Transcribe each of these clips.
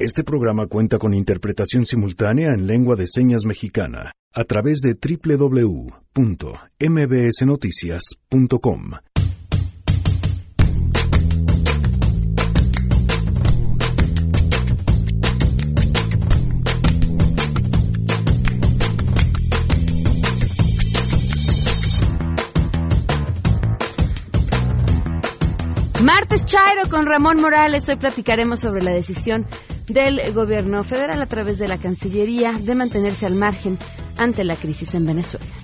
Este programa cuenta con interpretación simultánea en lengua de señas mexicana a través de www.mbsnoticias.com. Martes Chairo con Ramón Morales. Hoy platicaremos sobre la decisión del gobierno federal a través de la Cancillería de mantenerse al margen ante la crisis en Venezuela.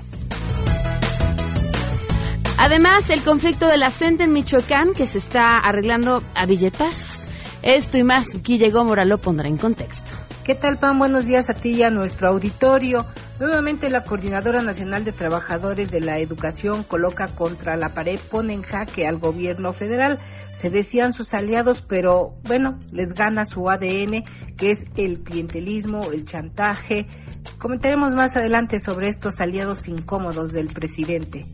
Además, el conflicto de la en Michoacán que se está arreglando a billetazos. Esto y más, Guille Gómora lo pondrá en contexto. ¿Qué tal, Pan? Buenos días a ti y a nuestro auditorio. Nuevamente, la Coordinadora Nacional de Trabajadores de la Educación coloca contra la pared, pone en jaque al gobierno federal. Se decían sus aliados, pero bueno, les gana su ADN, que es el clientelismo, el chantaje. Comentaremos más adelante sobre estos aliados incómodos del presidente.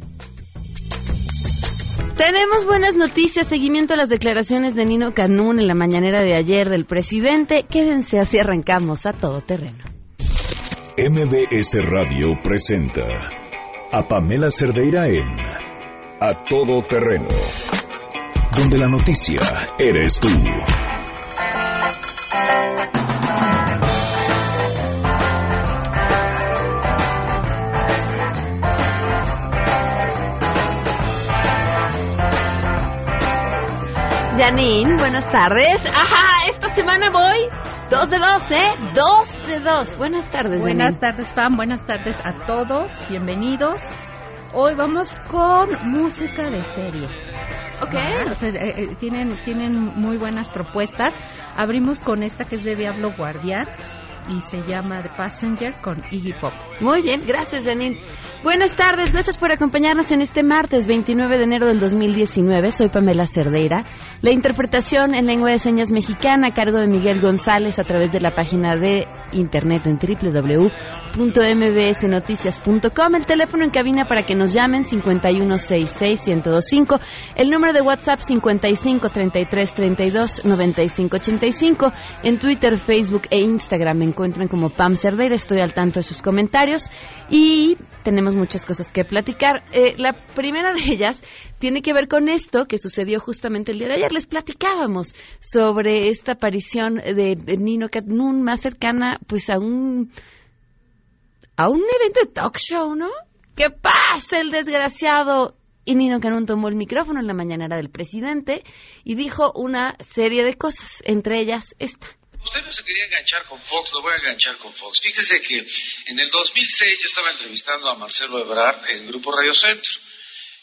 Tenemos buenas noticias, seguimiento a las declaraciones de Nino Canún en la mañanera de ayer del presidente. Quédense así arrancamos a todo terreno. MBS Radio presenta a Pamela Cerdeira en A Todo Terreno, donde la noticia eres tú. Janine, buenas tardes. Ajá, esta semana voy dos de dos, ¿eh? Dos de dos. Buenas tardes, Buenas Janine. tardes, Pam. Buenas tardes a todos. Bienvenidos. Hoy vamos con música de series. Ok. Ah, eh, eh, tienen, tienen muy buenas propuestas. Abrimos con esta que es de Diablo Guardián y se llama The Passenger con Iggy Pop. Muy bien, gracias Janine. Buenas tardes, gracias por acompañarnos en este martes 29 de enero del 2019. Soy Pamela Cerdeira. La interpretación en lengua de señas mexicana a cargo de Miguel González a través de la página de internet en www.mbsnoticias.com. El teléfono en cabina para que nos llamen 5166-1025. El número de WhatsApp 5533329585. En Twitter, Facebook e Instagram me encuentran como Pam Cerdeira. Estoy al tanto de sus comentarios y tenemos muchas cosas que platicar. Eh, la primera de ellas tiene que ver con esto que sucedió justamente el día de ayer. Les platicábamos sobre esta aparición de, Nino Catnun más cercana pues a un a un evento de talk show, ¿no? ¿Qué pasa el desgraciado? Y Nino Canún tomó el micrófono en la mañanera del presidente y dijo una serie de cosas, entre ellas esta. Usted no se quería enganchar con Fox, lo voy a enganchar con Fox. Fíjese que en el 2006 yo estaba entrevistando a Marcelo Ebrard en Grupo Radio Centro.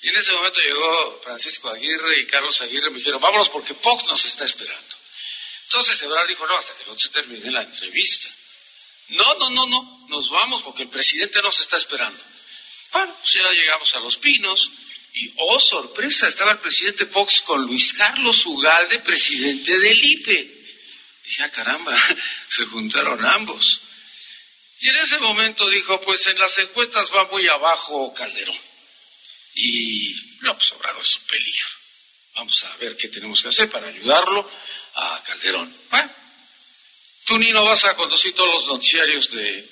Y en ese momento llegó Francisco Aguirre y Carlos Aguirre me dijeron, vámonos porque Fox nos está esperando. Entonces Ebrard dijo, no, hasta que no se termine la entrevista. No, no, no, no, nos vamos porque el presidente nos está esperando. Bueno, pues ya llegamos a Los Pinos y, oh, sorpresa, estaba el presidente Fox con Luis Carlos Ugalde, presidente del IPE. Dije, ah, caramba, se juntaron ambos. Y en ese momento dijo, pues en las encuestas va muy abajo Calderón. Y no, pues Obrador es un peligro. Vamos a ver qué tenemos que hacer para ayudarlo a Calderón. Bueno, tú, Nino, vas a conducir todos los noticiarios de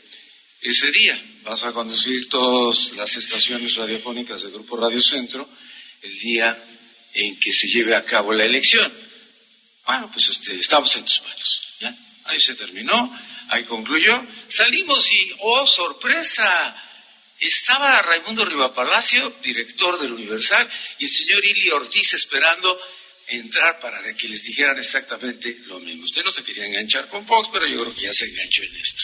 ese día. Vas a conducir todas las estaciones radiofónicas del Grupo Radio Centro el día en que se lleve a cabo la elección. Bueno, pues este, estamos en tus manos. ¿ya? Ahí se terminó, ahí concluyó. Salimos y, oh, sorpresa, estaba Raimundo Rivapalacio, director del Universal, y el señor Ili Ortiz esperando entrar para que les dijeran exactamente lo mismo. Usted no se quería enganchar con Fox, pero yo creo que ya se enganchó en esto.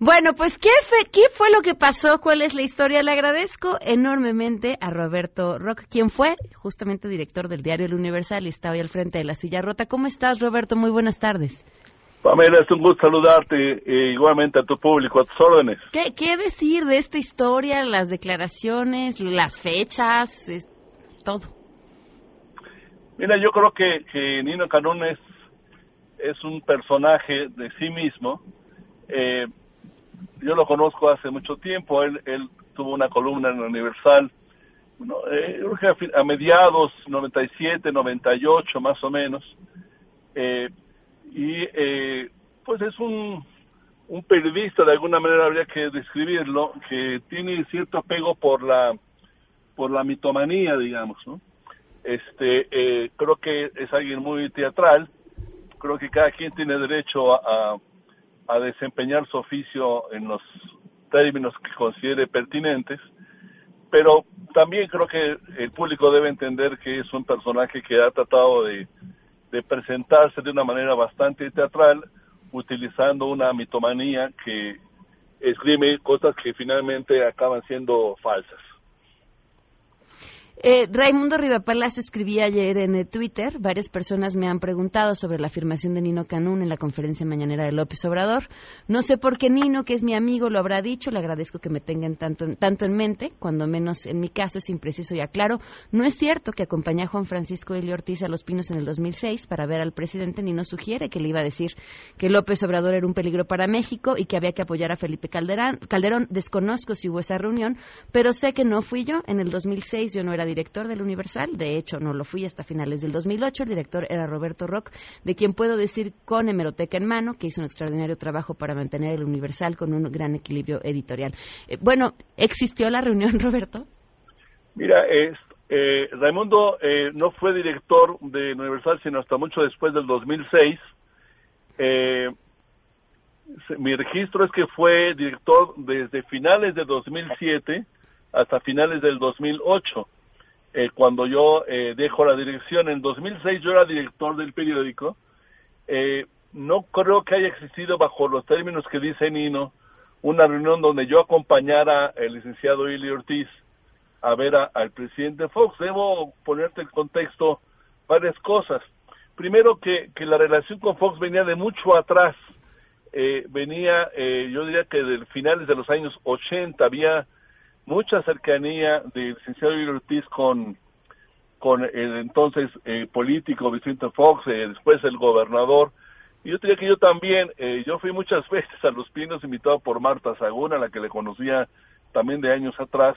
Bueno, pues ¿qué fue, ¿qué fue lo que pasó? ¿Cuál es la historia? Le agradezco enormemente a Roberto Rock, quien fue justamente director del diario El Universal y está hoy al frente de la silla rota. ¿Cómo estás, Roberto? Muy buenas tardes. Pamela, es un gusto saludarte e igualmente a tu público, a tus órdenes. ¿Qué, qué decir de esta historia, las declaraciones, las fechas, es, todo? Mira, yo creo que, que Nino Canún es, es un personaje de sí mismo. Eh, yo lo conozco hace mucho tiempo, él, él tuvo una columna en Universal, bueno, eh, a, mediados 97, 98 más o menos, eh, y eh, pues es un, un periodista, de alguna manera habría que describirlo, que tiene cierto apego por la por la mitomanía, digamos, ¿no? Este, eh, creo que es alguien muy teatral, creo que cada quien tiene derecho a desempeñar su oficio en los términos que considere pertinentes, pero también creo que el público debe entender que es un personaje que ha tratado de presentarse de una manera bastante teatral, utilizando una mitomanía que escribe cosas que finalmente acaban siendo falsas. Eh, Raimundo Rivapalacio escribía ayer en Twitter, varias personas me han preguntado sobre la afirmación de Nino Canún en la conferencia mañanera de López Obrador. No sé por qué Nino, que es mi amigo, lo habrá dicho, le agradezco que me tengan tanto, en mente, cuando menos en mi caso es impreciso y aclaro. No es cierto que acompañé a Juan Francisco Elio Ortiz a Los Pinos en el 2006 para ver al presidente. Nino sugiere que le iba a decir que López Obrador era un peligro para México y que había que apoyar a Felipe Calderón. Calderón desconozco si hubo esa reunión, pero sé que no fui yo. En el 2006 yo no era director del Universal, de hecho no lo fui hasta finales del 2008, el director era Roberto Rock, de quien puedo decir con hemeroteca en mano que hizo un extraordinario trabajo para mantener el Universal con un gran equilibrio editorial. Eh, bueno, ¿existió la reunión, Roberto? Mira, es, eh, Raimundo eh, no fue director de Universal sino hasta mucho después del 2006. Eh, mi registro es que fue director desde finales de 2007 hasta finales del 2008. Eh, cuando yo eh, dejo la dirección, en 2006 yo era director del periódico, eh, no creo que haya existido bajo los términos que dice Nino una reunión donde yo acompañara al licenciado Ili Ortiz a ver al presidente Fox. Debo ponerte en contexto varias cosas. Primero que, que la relación con Fox venía de mucho atrás. Eh, venía, eh, yo diría que del finales de los años 80 había mucha cercanía del licenciado Luis Ortiz con, con el entonces eh, político Vicente Fox, eh, después el gobernador. Y yo diría que yo también, eh, yo fui muchas veces a Los Pinos invitado por Marta Sagún, a la que le conocía también de años atrás,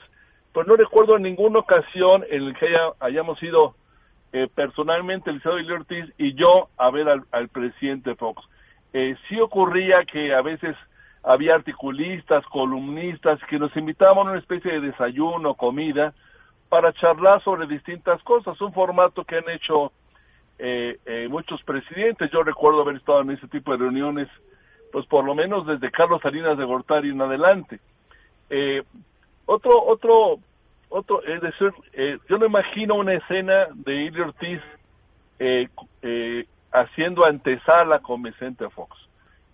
pero no recuerdo ninguna ocasión en la que haya, hayamos ido eh, personalmente el licenciado Luis Ortiz y yo a ver al, al presidente Fox. Eh, sí ocurría que a veces había articulistas, columnistas que nos invitaban a una especie de desayuno, comida, para charlar sobre distintas cosas, un formato que han hecho eh, eh, muchos presidentes. Yo recuerdo haber estado en ese tipo de reuniones, pues por lo menos desde Carlos Salinas de Gortari en adelante. Eh, otro, otro, otro, es decir, eh, yo no imagino una escena de Ilio Ortiz eh, eh, haciendo antesala con Vicente Fox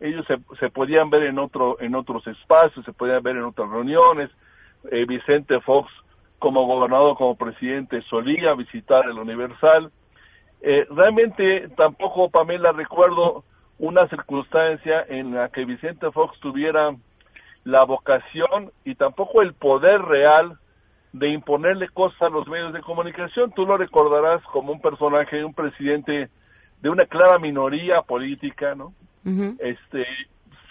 ellos se, se podían ver en otro en otros espacios se podían ver en otras reuniones eh, Vicente Fox como gobernador como presidente solía visitar el Universal eh, realmente tampoco Pamela recuerdo una circunstancia en la que Vicente Fox tuviera la vocación y tampoco el poder real de imponerle cosas a los medios de comunicación. Tú lo recordarás como un personaje, un presidente de una clara minoría política, ¿no? Este,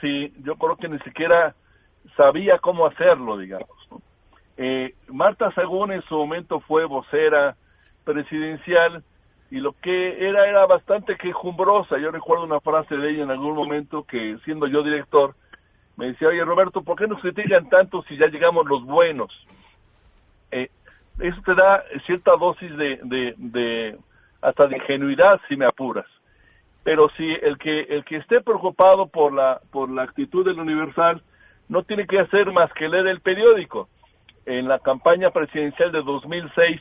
sí, yo creo que ni siquiera sabía cómo hacerlo, digamos. Eh, Marta Sagún en su momento fue vocera presidencial y lo que era era bastante quejumbrosa. Yo recuerdo una frase de ella en algún momento que siendo yo director me decía, oye Roberto, ¿por qué nos critican tanto si ya llegamos los buenos? Eh, eso te da cierta dosis de, de hasta de ingenuidad si me apuras pero si el que el que esté preocupado por la por la actitud del Universal no tiene que hacer más que leer el periódico. En la campaña presidencial de 2006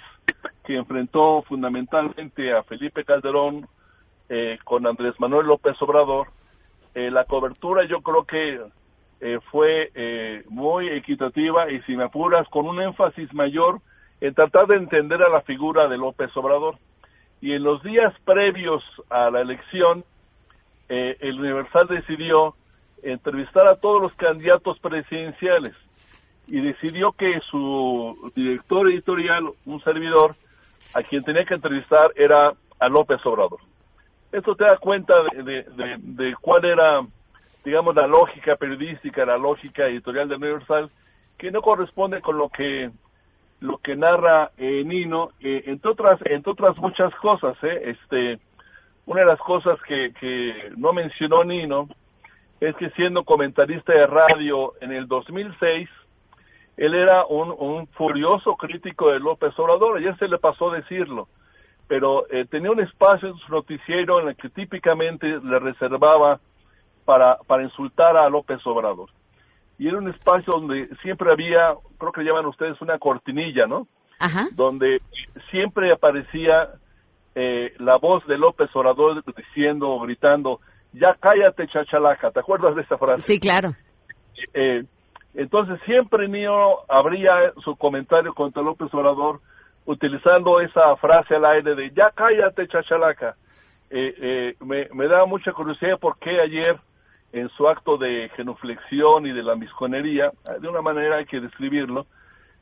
que enfrentó fundamentalmente a Felipe Calderón eh, con Andrés Manuel López Obrador, eh, la cobertura yo creo que eh, fue eh, muy equitativa y si me apuras con un énfasis mayor en tratar de entender a la figura de López Obrador y en los días previos a la elección, eh, el Universal decidió entrevistar a todos los candidatos presidenciales y decidió que su director editorial, un servidor, a quien tenía que entrevistar era a López Obrador. Esto te da cuenta de, de, de, de cuál era, digamos, la lógica periodística, la lógica editorial del Universal, que no corresponde con lo que lo que narra eh, Nino, eh, entre otras, entre otras muchas cosas, eh, este, una de las cosas que, que no mencionó Nino es que siendo comentarista de radio en el 2006, él era un, un furioso crítico de López Obrador, ayer se le pasó decirlo, pero eh, tenía un espacio en su noticiero en el que típicamente le reservaba para, para insultar a López Obrador. Y era un espacio donde siempre había, creo que llaman ustedes una cortinilla, ¿no? Ajá. Donde siempre aparecía eh, la voz de López Obrador diciendo o gritando, ya cállate chachalaja, ¿te acuerdas de esa frase? Sí, claro. Eh, entonces siempre Nio abría su comentario contra López Obrador utilizando esa frase al aire de ya cállate chachalaca. Eh, eh, me, me da mucha curiosidad por qué ayer en su acto de genuflexión y de la misconería, de una manera hay que describirlo,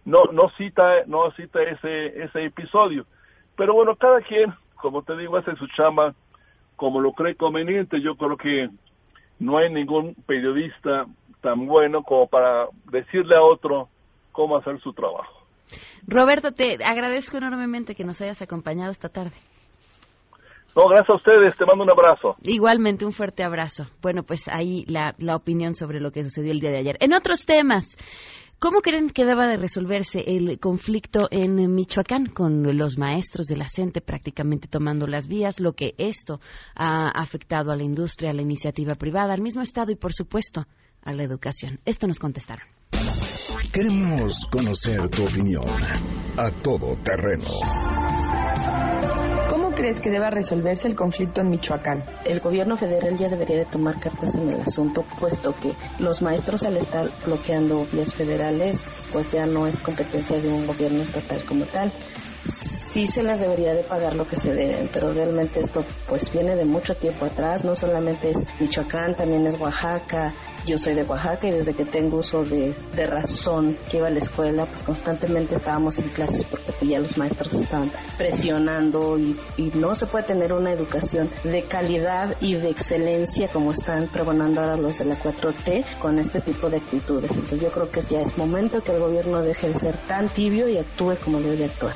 no no cita no cita ese ese episodio. Pero bueno, cada quien, como te digo, hace su chamba como lo cree conveniente. Yo creo que no hay ningún periodista tan bueno como para decirle a otro cómo hacer su trabajo. Roberto, te agradezco enormemente que nos hayas acompañado esta tarde. No, gracias a ustedes, te mando un abrazo. Igualmente, un fuerte abrazo. Bueno, pues ahí la, la opinión sobre lo que sucedió el día de ayer. En otros temas, ¿Cómo creen que deba de resolverse el conflicto en Michoacán con los maestros de la CENTE prácticamente tomando las vías, lo que esto ha afectado a la industria, a la iniciativa privada, al mismo Estado y, por supuesto, a la educación? Esto nos contestaron. Queremos conocer tu opinión a todo terreno crees que deba resolverse el conflicto en Michoacán? El gobierno federal ya debería de tomar cartas en el asunto, puesto que los maestros al estar bloqueando vías federales, pues ya no es competencia de un gobierno estatal como tal. Sí se les debería de pagar lo que se deben, pero realmente esto pues viene de mucho tiempo atrás, no solamente es Michoacán, también es Oaxaca, yo soy de Oaxaca y desde que tengo uso de, razón que iba a la escuela, pues constantemente estábamos en clases porque pues, ya los maestros estaban presionando y, no se puede tener una educación de calidad y de excelencia como están pregonando ahora los de la 4T con este tipo de actitudes. Entonces yo creo que ya es momento que el gobierno deje de ser tan tibio y actúe como debe actuar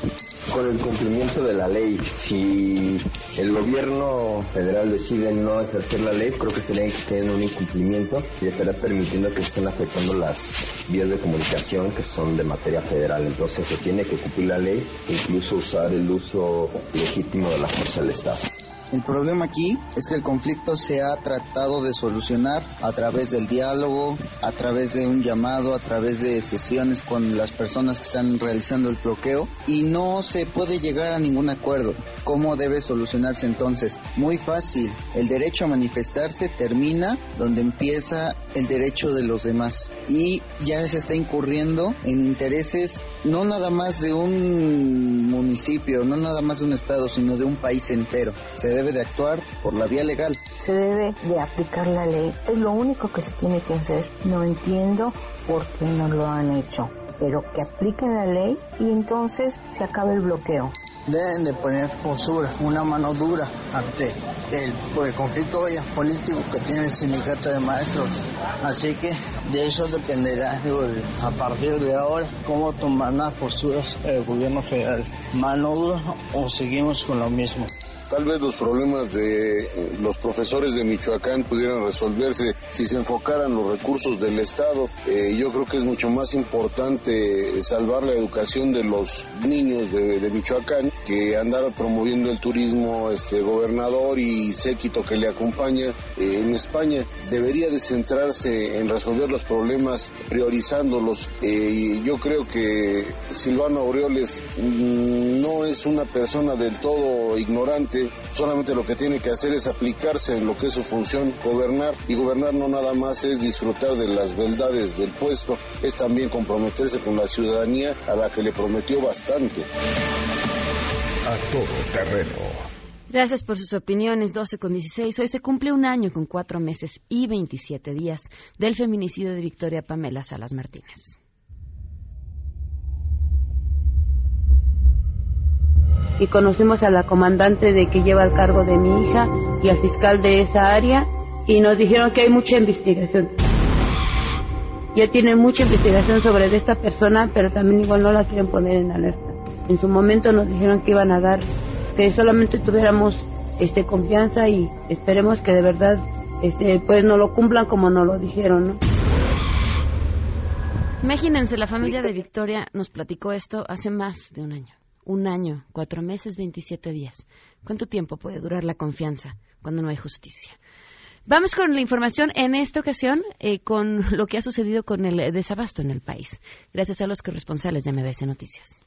con el cumplimiento de la ley. Si el gobierno federal decide no ejercer la ley, creo que estaría en un incumplimiento y estará permitiendo que estén afectando las vías de comunicación que son de materia federal. Entonces se tiene que cumplir la ley e incluso usar el uso legítimo de la fuerza del Estado. El problema aquí es que el conflicto se ha tratado de solucionar a través del diálogo, a través de un llamado, a través de sesiones con las personas que están realizando el bloqueo y no se puede llegar a ningún acuerdo. ¿Cómo debe solucionarse entonces? Muy fácil. El derecho a manifestarse termina donde empieza el derecho de los demás y ya se está incurriendo en intereses no nada más de un municipio, no nada más de un estado, sino de un país entero. Debe de actuar por la vía legal. Se debe de aplicar la ley. Es lo único que se tiene que hacer. No entiendo por qué no lo han hecho. Pero que apliquen la ley y entonces se acabe el bloqueo deben de poner postura, una mano dura ante el, pues, conflicto político que tiene el sindicato de maestros. Así que de eso dependerá a partir de ahora cómo tomar las posturas el gobierno federal. Mano dura o seguimos con lo mismo. Tal vez los problemas de eh, los profesores de Michoacán pudieran resolverse si se enfocaran los recursos del Estado. Eh, yo creo que es mucho más importante salvar la educación de los niños de, Michoacán que andar promoviendo el turismo este gobernador y séquito que le acompaña eh, en España. Debería de centrarse en resolver los problemas priorizándolos. yo creo que Silvano Aureoles mm, no es una persona del todo ignorante solamente lo que tiene que hacer es aplicarse en lo que es su función, gobernar. Y gobernar no nada más es disfrutar de las beldades del puesto, es también comprometerse con la ciudadanía a la que le prometió bastante. A todo terreno. Gracias por sus opiniones. 12 con 16. Hoy se cumple un año con cuatro meses y 27 días del feminicidio de Victoria Pamela Salas Martínez. y conocimos a la comandante de que lleva el cargo de mi hija y al fiscal de esa área y nos dijeron que hay mucha investigación. Ya tienen mucha investigación sobre esta persona, pero también igual no la quieren poner en alerta. En su momento nos dijeron que iban a dar, que solamente tuviéramos este confianza y esperemos que de verdad este, pues no lo cumplan como no lo dijeron, ¿no? Imagínense, la familia de Victoria nos platicó esto hace más de un año. Un año, cuatro meses, 27 días. ¿Cuánto tiempo puede durar la confianza cuando no hay justicia? Vamos con la información en esta ocasión eh, con lo que ha sucedido con el desabasto en el país. Gracias a los corresponsales de MBC Noticias.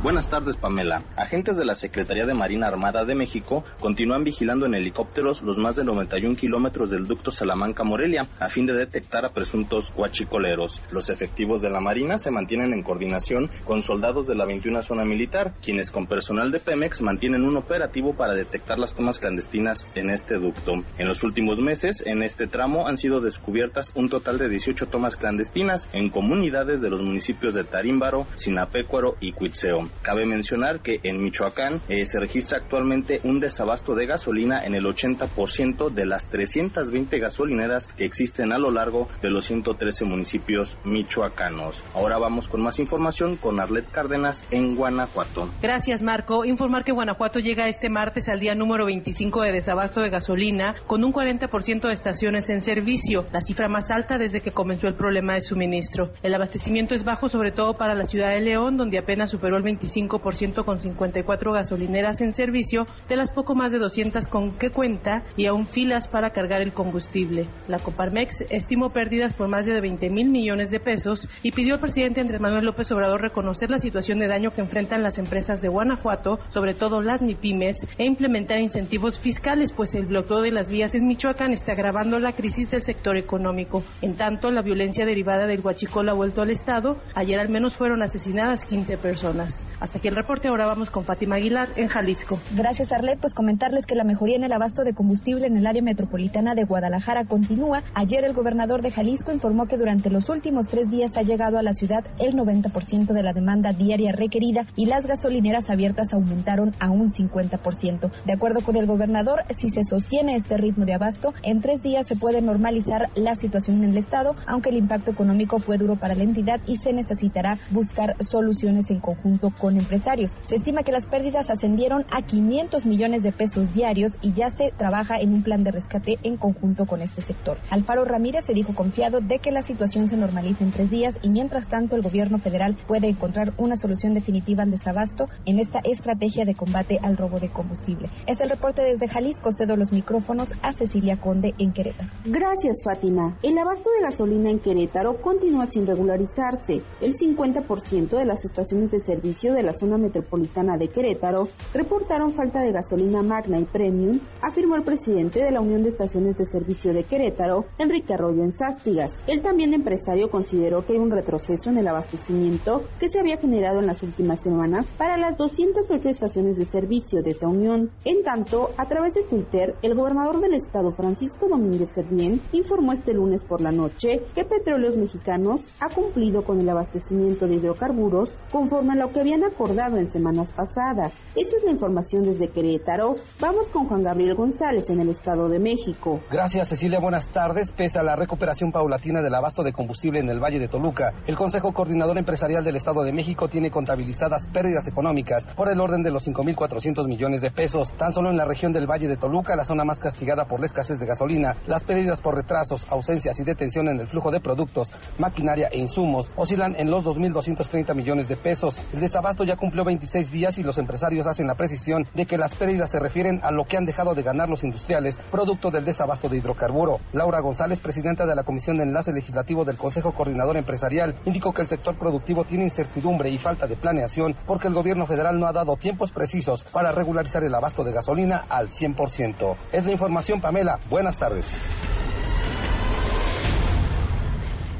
Buenas tardes, Pamela. Agentes de la Secretaría de Marina Armada de México continúan vigilando en helicópteros los más de 91 kilómetros del ducto Salamanca-Morelia a fin de detectar a presuntos huachicoleros. Los efectivos de la Marina se mantienen en coordinación con soldados de la 21 Zona Militar, quienes con personal de Pemex mantienen un operativo para detectar las tomas clandestinas en este ducto. En los últimos meses, en este tramo han sido descubiertas un total de 18 tomas clandestinas en comunidades de los municipios de Tarímbaro, Sinapecuaro y Cuitzeo. Cabe mencionar que en Michoacán eh, se registra actualmente un desabasto de gasolina en el 80% de las 320 gasolineras que existen a lo largo de los 113 municipios michoacanos. Ahora vamos con más información con Arlet Cárdenas en Guanajuato. Gracias, Marco. Informar que Guanajuato llega este martes al día número 25 de desabasto de gasolina con un 40% de estaciones en servicio, la cifra más alta desde que comenzó el problema de suministro. El abastecimiento es bajo sobre todo para la ciudad de León, donde apenas superó el 25% con 54 gasolineras en servicio, de las poco más de 200 con que cuenta y aún filas para cargar el combustible. La Coparmex estimó pérdidas por más de 20 mil millones de pesos y pidió al presidente Andrés Manuel López Obrador reconocer la situación de daño que enfrentan las empresas de Guanajuato, sobre todo las MIPIMES, e implementar incentivos fiscales, pues el bloqueo de las vías en Michoacán está agravando la crisis del sector económico. En tanto, la violencia derivada del huachicol ha vuelto al Estado. Ayer al menos fueron asesinadas 15 personas. Hasta aquí el reporte. Ahora vamos con Fátima Aguilar en Jalisco. Gracias, Arlet. Pues comentarles que la mejoría en el abasto de combustible en el área metropolitana de Guadalajara continúa. Ayer el gobernador de Jalisco informó que durante los últimos tres días ha llegado a la ciudad el 90% de la demanda diaria requerida y las gasolineras abiertas aumentaron a un 50%. De acuerdo con el gobernador, si se sostiene este ritmo de abasto, en tres días se puede normalizar la situación en el estado, aunque el impacto económico fue duro para la entidad y se necesitará buscar soluciones en conjunto con empresarios. Se estima que las pérdidas ascendieron a 500 millones de pesos diarios y ya se trabaja en un plan de rescate en conjunto con este sector. Alfaro Ramírez se dijo confiado de que la situación se normalice en tres días y mientras tanto el gobierno federal puede encontrar una solución definitiva al desabasto en esta estrategia de combate al robo de combustible. Es el reporte desde Jalisco. Cedo los micrófonos a Cecilia Conde en Querétaro. Gracias, Fátima. El abasto de gasolina en Querétaro continúa sin regularizarse. El 50% de las estaciones de servicio de la zona metropolitana de Querétaro reportaron falta de gasolina magna y premium, afirmó el presidente de la Unión de Estaciones de Servicio de Querétaro, Enrique Arroyo en Sástigas. El también empresario consideró que hay un retroceso en el abastecimiento que se había generado en las últimas semanas para las 208 estaciones de servicio de esa unión. En tanto, a través de Twitter, el gobernador del estado, Francisco Domínguez Servién, informó este lunes por la noche que Petróleos Mexicanos ha cumplido con el abastecimiento de hidrocarburos conforme a lo que habían acordado en semanas pasadas. Esa es la información desde Querétaro. Vamos con Juan Gabriel González en el Estado de México. Gracias Cecilia, buenas tardes. Pese a la recuperación paulatina del abasto de combustible en el Valle de Toluca, el Consejo Coordinador Empresarial del Estado de México tiene contabilizadas pérdidas económicas por el orden de los 5.400 millones de pesos. Tan solo en la región del Valle de Toluca, la zona más castigada por la escasez de gasolina, las pérdidas por retrasos, ausencias y detención en el flujo de productos, maquinaria e insumos oscilan en los 2.230 millones de pesos. El desabasto ya cumplió 26 días y los empresarios hacen la precisión de que las pérdidas se refieren a lo que han dejado de ganar los industriales producto del desabasto de hidrocarburo. Laura González, presidenta de la Comisión de Enlace Legislativo del Consejo Coordinador Empresarial, indicó que el sector productivo tiene incertidumbre y falta de planeación porque el gobierno federal no ha dado tiempos precisos para regularizar el abasto de gasolina al 100%. Es la información, Pamela. Buenas tardes.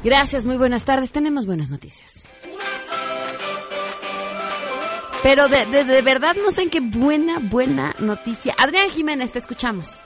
Gracias, muy buenas tardes. Tenemos buenas noticias. Pero de, de, de, verdad no sé en qué buena, buena noticia. Adrián Jiménez, te escuchamos.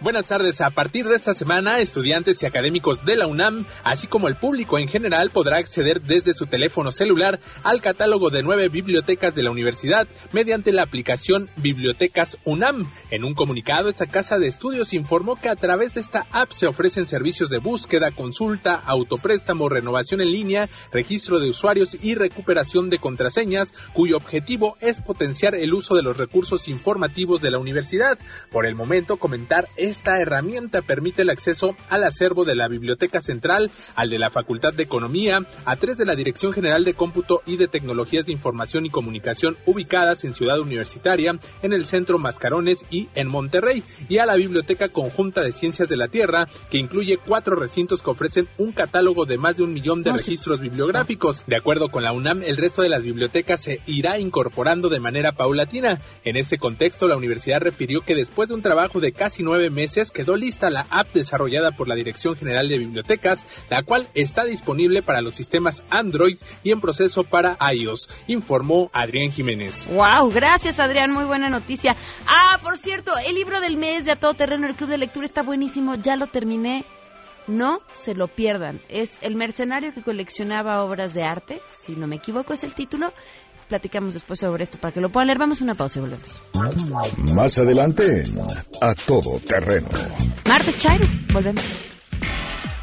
Buenas tardes. A partir de esta semana, estudiantes y académicos de la UNAM, así como el público en general, podrá acceder desde su teléfono celular al catálogo de nueve bibliotecas de la universidad mediante la aplicación Bibliotecas UNAM. En un comunicado, esta casa de estudios informó que a través de esta app se ofrecen servicios de búsqueda, consulta, autopréstamo, renovación en línea, registro de usuarios y recuperación de contraseñas, cuyo objetivo es potenciar el uso de los recursos informativos de la universidad. Por el momento, comentar esta herramienta permite el acceso al acervo de la Biblioteca Central, al de la Facultad de Economía, a tres de la Dirección General de Cómputo y de Tecnologías de Información y Comunicación ubicadas en Ciudad Universitaria, en el Centro Mascarones y en Monterrey, y a la Biblioteca Conjunta de Ciencias de la Tierra, que incluye cuatro recintos que ofrecen un catálogo de más de un millón de registros bibliográficos. De acuerdo con la UNAM, el resto de las bibliotecas se irá incorporando de manera paulatina. En este contexto, la universidad refirió que después de un trabajo de casi nueve meses quedó lista la app desarrollada por la Dirección General de Bibliotecas, la cual está disponible para los sistemas Android y en proceso para iOS, informó Adrián Jiménez. Wow, gracias Adrián, muy buena noticia. Ah, por cierto, el libro del mes de A Todo Terreno, el Club de Lectura está buenísimo, ya lo terminé. No se lo pierdan. Es El mercenario que coleccionaba obras de arte, si no me equivoco es el título. Platicamos después sobre esto para que lo puedan leer. Vamos a una pausa y volvemos. Más adelante, A Todo Terreno. Martes Chairo, volvemos.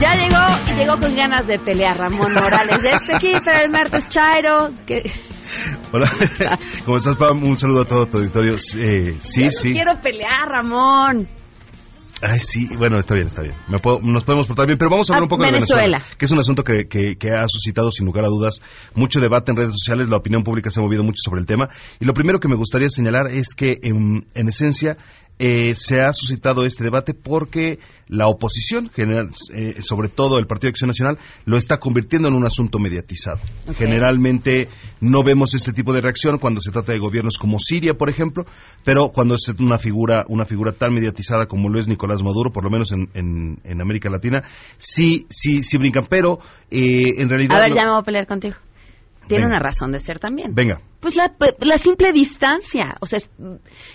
Ya llegó y llegó con ganas de pelear Ramón Morales. De este aquí para el martes Chairo. Que... Hola, ¿cómo estás, Pam? Un saludo a todo tu auditorio. Eh, sí, Yo sí. Quiero pelear, Ramón. Ay, sí, bueno, está bien, está bien. Me puedo- nos podemos portar bien, pero vamos a hablar un poco Venezuela. de Venezuela, que es un asunto que, que- que ha suscitado, sin lugar a dudas, mucho debate en redes sociales. La opinión pública se ha movido mucho sobre el tema. Y lo primero que me gustaría señalar es que, en, en esencia, eh, se ha suscitado este debate porque la oposición, general, eh, sobre todo el Partido de Acción Nacional, lo está convirtiendo en un asunto mediatizado. Generalmente no vemos este tipo de reacción cuando se trata de gobiernos como Siria, por ejemplo, pero cuando es una figura, una figura tan mediatizada como lo es Nicolás Maduro, por lo menos en, en- en América Latina, sí, sí, sí brincan, pero eh, en realidad... A ver, lo- ya me voy a pelear contigo. Tiene Venga. una razón de ser también. Venga. Pues la, la simple distancia. O sea,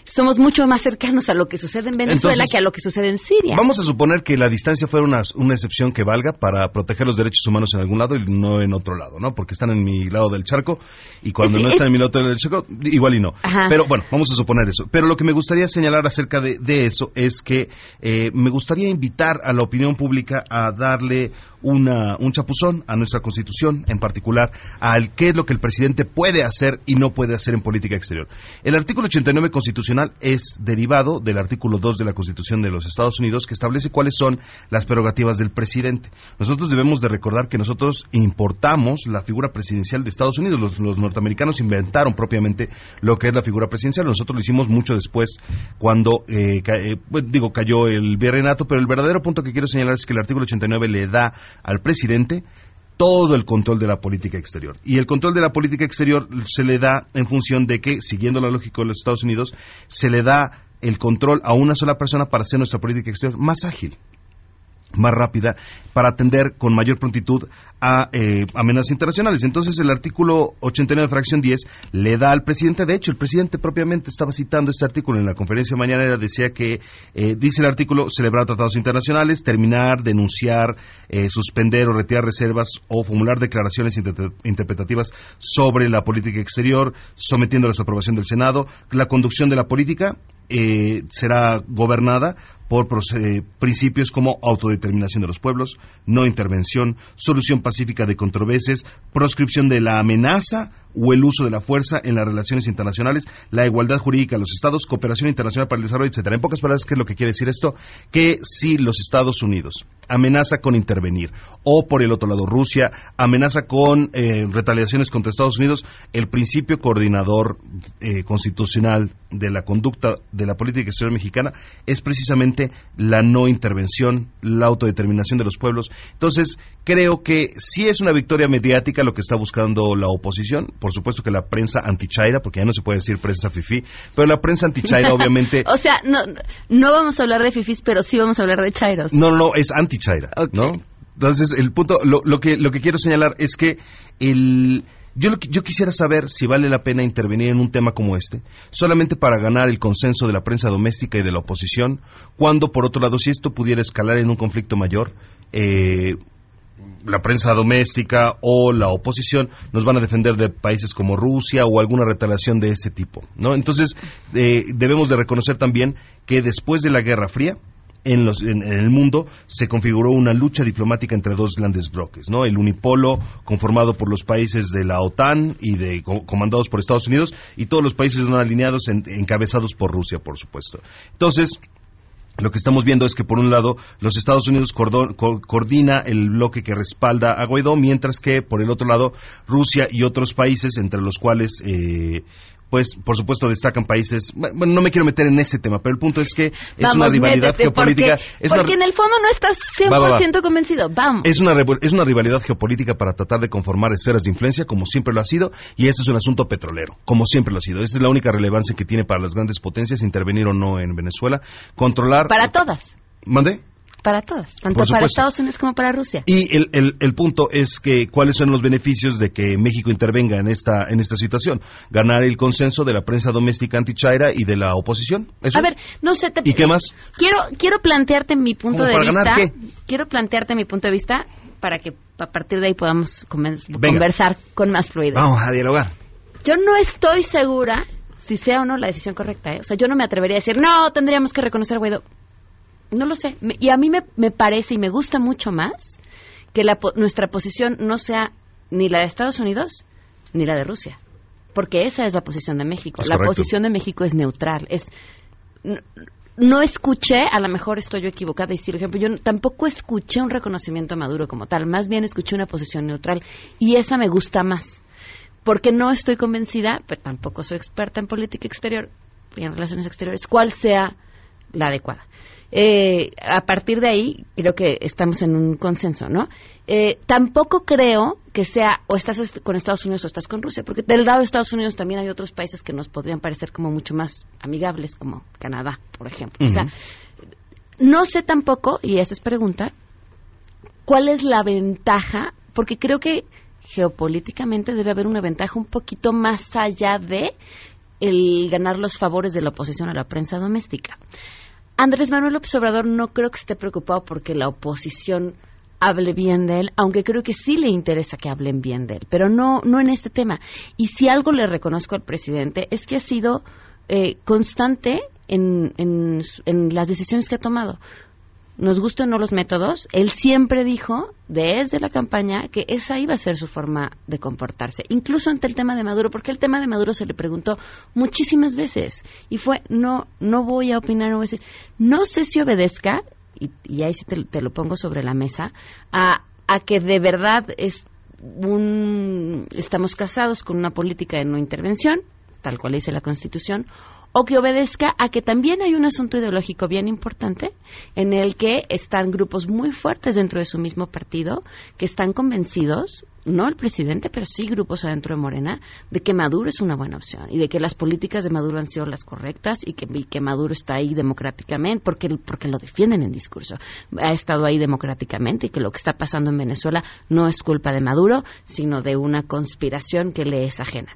somos mucho más cercanos a lo que sucede en Venezuela Entonces, que a lo que sucede en Siria. Vamos a suponer que la distancia fuera una, una excepción que valga para proteger los derechos humanos en algún lado y no en otro lado, ¿no? Porque están en mi lado del charco y cuando no están en mi lado del charco, igual y no. Ajá. Pero bueno, vamos a suponer eso. Pero lo que me gustaría señalar acerca de, de eso es que eh, me gustaría invitar a la opinión pública a darle una, un chapuzón a nuestra Constitución, en particular al qué es lo que el presidente puede hacer y no puede hacer en política exterior. El artículo 89 constitucional es derivado del artículo 2 de la Constitución de los Estados Unidos que establece cuáles son las prerrogativas del presidente. Nosotros debemos de recordar que nosotros importamos la figura presidencial de Estados Unidos. Los, norteamericanos inventaron propiamente lo que es la figura presidencial. Nosotros lo hicimos mucho después cuando, eh, eh, digo, cayó el virreinato, pero el verdadero punto que quiero señalar es que el artículo 89 le da al presidente todo el control de la política exterior. Y el control de la política exterior se le da en función de que, siguiendo la lógica de los Estados Unidos, se le da el control a una sola persona para hacer nuestra política exterior más ágil más rápida para atender con mayor prontitud a eh, amenazas internacionales. Entonces el artículo 89 fracción 10 le da al presidente, de hecho el presidente propiamente estaba citando este artículo en la conferencia mañanera, decía que eh, dice el artículo celebrar tratados internacionales, terminar, denunciar, eh, suspender o retirar reservas o formular declaraciones inter- interpretativas sobre la política exterior, sometiéndolas a aprobación del Senado, la conducción de la política eh, será gobernada por proce- principios como autodeterminación de los pueblos, no intervención, solución pacífica de controversias, proscripción de la amenaza o el uso de la fuerza en las relaciones internacionales, la igualdad jurídica de los estados, cooperación internacional para el desarrollo, etcétera. En pocas palabras, ¿qué es lo que quiere decir esto? Que si los Estados Unidos amenaza con intervenir o por el otro lado Rusia amenaza con eh, retaliaciones contra Estados Unidos, el principio coordinador eh, constitucional de la conducta de la política exterior mexicana es precisamente la no intervención, la autodeterminación de los pueblos. Entonces, creo que sí es una victoria mediática lo que está buscando la oposición. Por supuesto que la prensa anti-Chaira, porque ya no se puede decir prensa fifí, pero la prensa anti-Chaira obviamente... o sea, no, no vamos a hablar de fifis, pero sí vamos a hablar de chairos. No, no, es anti-Chaira, ¿no? Entonces, el punto, lo, lo que, lo que quiero señalar es que el, yo, lo que- yo quisiera saber si vale la pena intervenir en un tema como este, solamente para ganar el consenso de la prensa doméstica y de la oposición, cuando, por otro lado, si esto pudiera escalar en un conflicto mayor, eh, la prensa doméstica o la oposición nos van a defender de países como Rusia o alguna retaliación de ese tipo, ¿no? Entonces, eh, debemos de reconocer también que después de la Guerra Fría, en, los- en- el mundo se configuró una lucha diplomática entre dos grandes bloques, ¿no? El unipolo conformado por los países de la OTAN y de co- comandados por Estados Unidos y todos los países no alineados en- encabezados por Rusia, por supuesto. Entonces, lo que estamos viendo es que, por un lado, los Estados Unidos cordo- co- coordina el bloque que respalda a Guaidó, mientras que, por el otro lado, Rusia y otros países, entre los cuales, eh, pues, por supuesto, destacan países. Bueno, no me quiero meter en ese tema, pero el punto es que es Vamos, una rivalidad métete, geopolítica. Porque, es una- porque en el fondo no estás 100% Va, va, va. convencido. Vamos. es una, es una rivalidad geopolítica para tratar de conformar esferas de influencia, como siempre lo ha sido, y este es un asunto petrolero, como siempre lo ha sido. Esa es la única relevancia que tiene para las grandes potencias, intervenir o no en Venezuela. Controlar. Para todas. ¿Mandé? Para todas. Tanto para. Estados Unidos como para Rusia. Y el, el- el punto es que cuáles son los beneficios de que México intervenga en esta en esta situación. Ganar el consenso de la prensa doméstica anti-Chaira y de la oposición. ¿Eso A ver, no sé. Te, ¿Y qué más? Quiero, quiero plantearte mi punto ¿Cómo de vista. ganar? Quiero plantearte mi punto de vista para que a partir de ahí podamos conversar con más fluidez. Vamos a dialogar. Yo no estoy segura si sea o no la decisión correcta. ¿eh? O sea, yo no me atrevería a decir, no, tendríamos que reconocer a Guaidó. No lo sé. Y a mí me, me parece y me gusta mucho más que la nuestra posición no sea ni la de Estados Unidos ni la de Rusia. Porque esa es la posición de México. Es la correcto. posición de México es neutral. Es no, no escuché, a lo mejor estoy yo equivocada y sí, por ejemplo, yo tampoco escuché un reconocimiento a Maduro como tal, más bien escuché una posición neutral y esa me gusta más, porque no estoy convencida, pero tampoco soy experta en política exterior y en relaciones exteriores, cuál sea la adecuada. Eh, a partir de ahí, creo que estamos en un consenso, ¿no? Eh, tampoco creo que sea o estás est- con Estados Unidos o estás con Rusia, porque del lado de Estados Unidos también hay otros países que nos podrían parecer como mucho más amigables, como Canadá, por ejemplo. O sea, no sé tampoco, y esa es pregunta, cuál es la ventaja, porque creo que geopolíticamente debe haber una ventaja un poquito más allá de el ganar los favores de la oposición a la prensa doméstica. Andrés Manuel López Obrador no creo que esté preocupado porque la oposición hable bien de él, aunque creo que sí le interesa que hablen bien de él, pero no, no en este tema. Y si algo le reconozco al presidente es que ha sido eh, constante en, en, las decisiones que ha tomado. Nos gustan o no los métodos, él siempre dijo desde la campaña que esa iba a ser su forma de comportarse, incluso ante el tema de Maduro, porque el tema de Maduro se le preguntó muchísimas veces y fue no no voy a opinar, no voy a decir, no sé si obedezca y, y ahí sí te, te lo pongo sobre la mesa a, a que de verdad es un estamos casados con una política de no intervención, tal cual dice la Constitución, o que obedezca a que también hay un asunto ideológico bien importante en el que están grupos muy fuertes dentro de su mismo partido que están convencidos, no el presidente, pero sí grupos adentro de Morena, de que Maduro es una buena opción y de que las políticas de Maduro han sido las correctas y que, que Maduro está ahí democráticamente porque, porque lo defienden en discurso. Ha estado ahí democráticamente y que lo que está pasando en Venezuela no es culpa de Maduro, sino de una conspiración que le es ajena.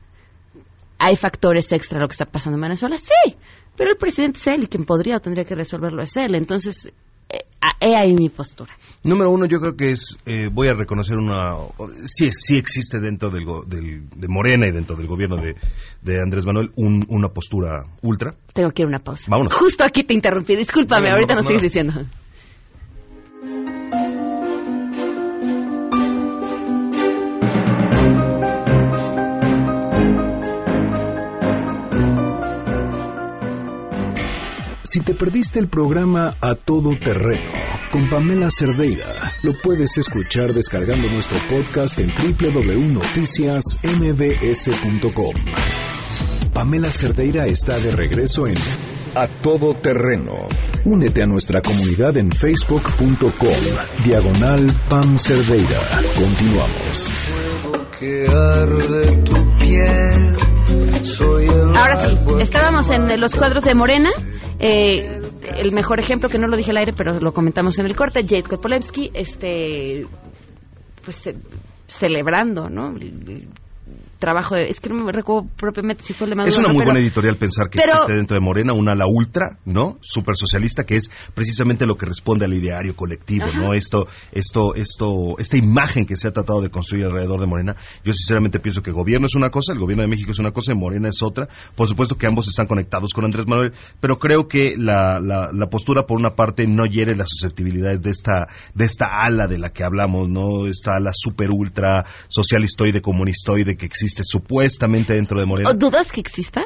¿Hay factores extra a lo que está pasando en Venezuela? Sí, pero el presidente es él y quien podría o tendría que resolverlo es él. Entonces, eh, he ahí mi postura. Número uno, yo creo que es, eh, voy a reconocer una, sí, sí existe dentro del, go- del- de Morena y dentro del gobierno de, de Andrés Manuel un- una postura ultra. Tengo que ir a una pausa. Vámonos. Justo aquí te interrumpí, discúlpame, No, no ahorita pasa nos sigues diciendo. Si te perdiste el programa A Todo Terreno con Pamela Cerdeira, lo puedes escuchar descargando nuestro podcast en www.noticiasmbs.com. Pamela Cerdeira está de regreso en A Todo Terreno. Únete a nuestra comunidad en facebook.com, diagonal Pam Cerdeira. Continuamos. Ahora sí, estábamos en los cuadros de Morena. Eh, el mejor ejemplo, que no lo dije al aire, pero lo comentamos en el corte, Jade Kopolevsky, este, pues celebrando, ¿no? Trabajo es que no me recuerdo propiamente si fue el de Maduro, Es una muy pero- buena editorial pensar que pero- existe dentro de Morena una ala ultra, ¿no? Super socialista que es precisamente lo que responde al ideario colectivo, Ajá. ¿no? Esto, esto, esto, esta imagen que se ha tratado de construir alrededor de Morena. Yo sinceramente pienso que el gobierno es una cosa, el gobierno de México es una cosa y Morena es otra. Por supuesto que ambos están conectados con Andrés Manuel, pero creo que la, la, la postura por una parte no hiere las susceptibilidades de esta, de esta ala de la que hablamos, ¿no? Esta ala super ultra socialistoide, comunistoide que existe supuestamente dentro de Morena. ¿O ¿Dudas que exista?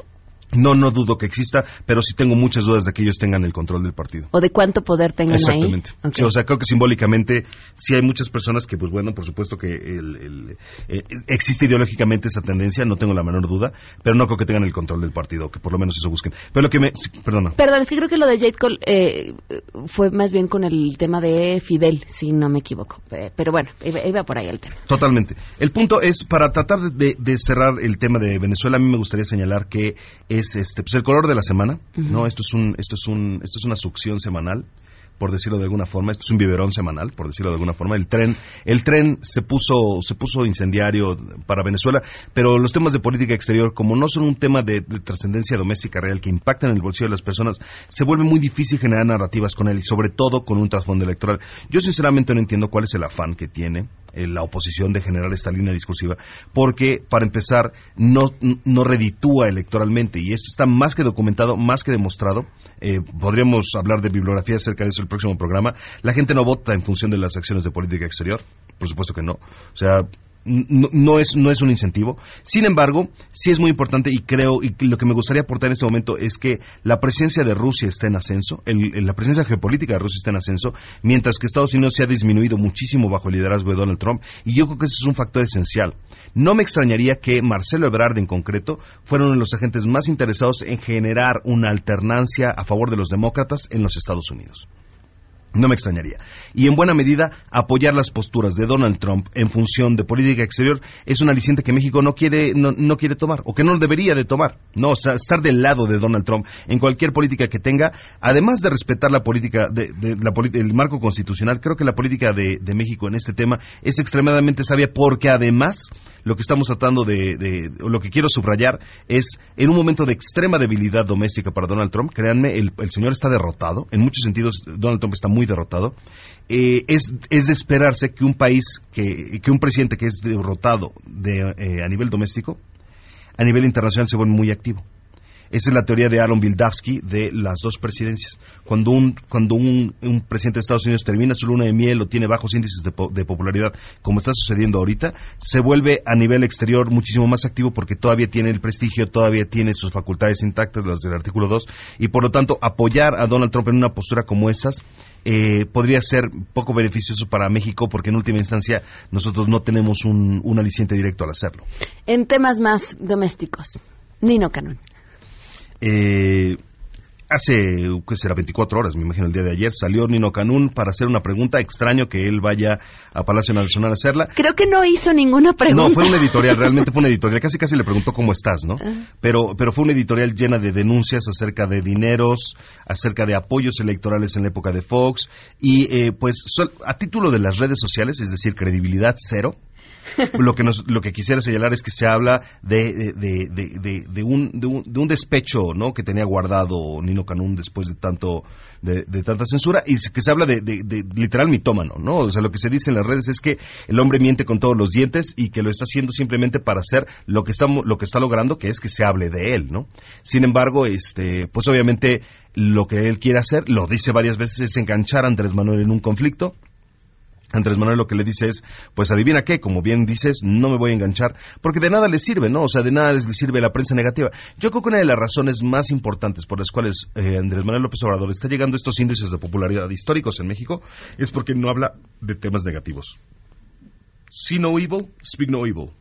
No, no dudo que exista, pero sí tengo muchas dudas de que ellos tengan el control del partido. ¿O de cuánto poder tengan Exactamente. ahí? Ok. Sí, o sea, creo que simbólicamente sí hay muchas personas que, pues bueno, por supuesto que el- el- eh, existe ideológicamente esa tendencia, no tengo la menor duda, pero no creo que tengan el control del partido, que por lo menos eso busquen. Pero lo que me... sí, perdona. Perdón, es que creo que lo de Jade Cole eh, fue más bien con el tema de Fidel, si no me equivoco. Eh, Pero bueno, iba, iba por ahí el tema. Totalmente. El punto es, para tratar de, de- de cerrar el tema de Venezuela, a mí me gustaría señalar que es este, pues el color de la semana, ¿no? Esto es un, esto es un, esto es una succión semanal por decirlo de alguna forma, esto es un biberón semanal, por decirlo de alguna forma. El tren, el tren se puso, se puso incendiario para Venezuela, pero los temas de política exterior, como no son un tema de, de trascendencia doméstica real que impactan en el bolsillo de las personas, se vuelve muy difícil generar narrativas con él y sobre todo con un trasfondo electoral. Yo sinceramente no entiendo cuál es el afán que tiene eh, la oposición de generar esta línea discursiva, porque para empezar no, no reditúa electoralmente y esto está más que documentado, más que demostrado. Eh, podríamos hablar de bibliografía acerca de eso el próximo programa. La gente no vota en función de las acciones de política exterior, por supuesto que no. O sea, no, es, no es un incentivo. Sin embargo, sí es muy importante y creo, y lo que me gustaría aportar en este momento es que la presencia de Rusia está en ascenso, el- la presencia geopolítica de Rusia está en ascenso, mientras que Estados Unidos se ha disminuido muchísimo bajo el liderazgo de Donald Trump, y yo creo que ese es un factor esencial. No me extrañaría que Marcelo Ebrard en concreto fuera uno de los agentes más interesados en generar una alternancia a favor de los demócratas en los Estados Unidos. No me extrañaría. Y en buena medida, apoyar las posturas de Donald Trump en función de política exterior es un aliciente que México no quiere, no, no quiere tomar, o que no debería de tomar. No, estar del lado de Donald Trump en cualquier política que tenga, además de respetar la política, de, de la el marco constitucional, creo que la política de, de México en este tema es extremadamente sabia porque además lo que estamos tratando de, de- lo que quiero subrayar es en un momento de extrema debilidad doméstica para Donald Trump, créanme, el, el señor está derrotado, en muchos sentidos Donald Trump está muy derrotado, eh, es, es de esperarse que un país, que, que un presidente que es derrotado de, eh, a nivel doméstico, a nivel internacional se vuelve muy activo. Esa es la teoría de Aaron Bildavsky de las dos presidencias. Cuando un, cuando un, un presidente de Estados Unidos termina su luna de miel o tiene bajos índices de, de popularidad, como está sucediendo ahorita, se vuelve a nivel exterior muchísimo más activo porque todavía tiene el prestigio, todavía tiene sus facultades intactas, las del artículo 2, y por lo tanto apoyar a Donald Trump en una postura como esas eh, podría ser poco beneficioso para México porque en última instancia nosotros no tenemos un, un aliciente directo al hacerlo. En temas más domésticos, Nino Canón. Eh, hace, ¿qué será? 24 horas, me imagino, el día de ayer, salió Nino Canún para hacer una pregunta. Extraño que él vaya a Palacio Nacional a hacerla. Creo que no hizo ninguna pregunta. No, fue un editorial, realmente fue un editorial. Casi casi le preguntó cómo estás, ¿no? Ah. Pero, pero fue una editorial llena de denuncias acerca de dineros, acerca de apoyos electorales en la época de Fox. Y eh, pues a título de las redes sociales, es decir, credibilidad cero. lo que nos, lo que quisiera señalar es que se habla de, de, de, de- un, un, un despecho ¿no? que tenía guardado Nino Canún después de tanto de, tanta censura y que se habla de, literal mitómano no o sea lo que se dice en las redes es que el hombre miente con todos los dientes y que lo está haciendo simplemente para hacer lo que estamos lo que está logrando que es que se hable de él no sin embargo este pues obviamente lo que él quiere hacer lo dice varias veces es enganchar a Andrés Manuel en un conflicto Andrés Manuel lo que le dice es, pues adivina qué, como bien dices, no me voy a enganchar, porque de nada le sirve, ¿no? O sea, de nada les le sirve la prensa negativa. Yo creo que una de las razones más importantes por las cuales eh, Andrés Manuel López Obrador está llegando a estos índices de popularidad históricos en México es porque no habla de temas negativos. See no evil, speak no evil.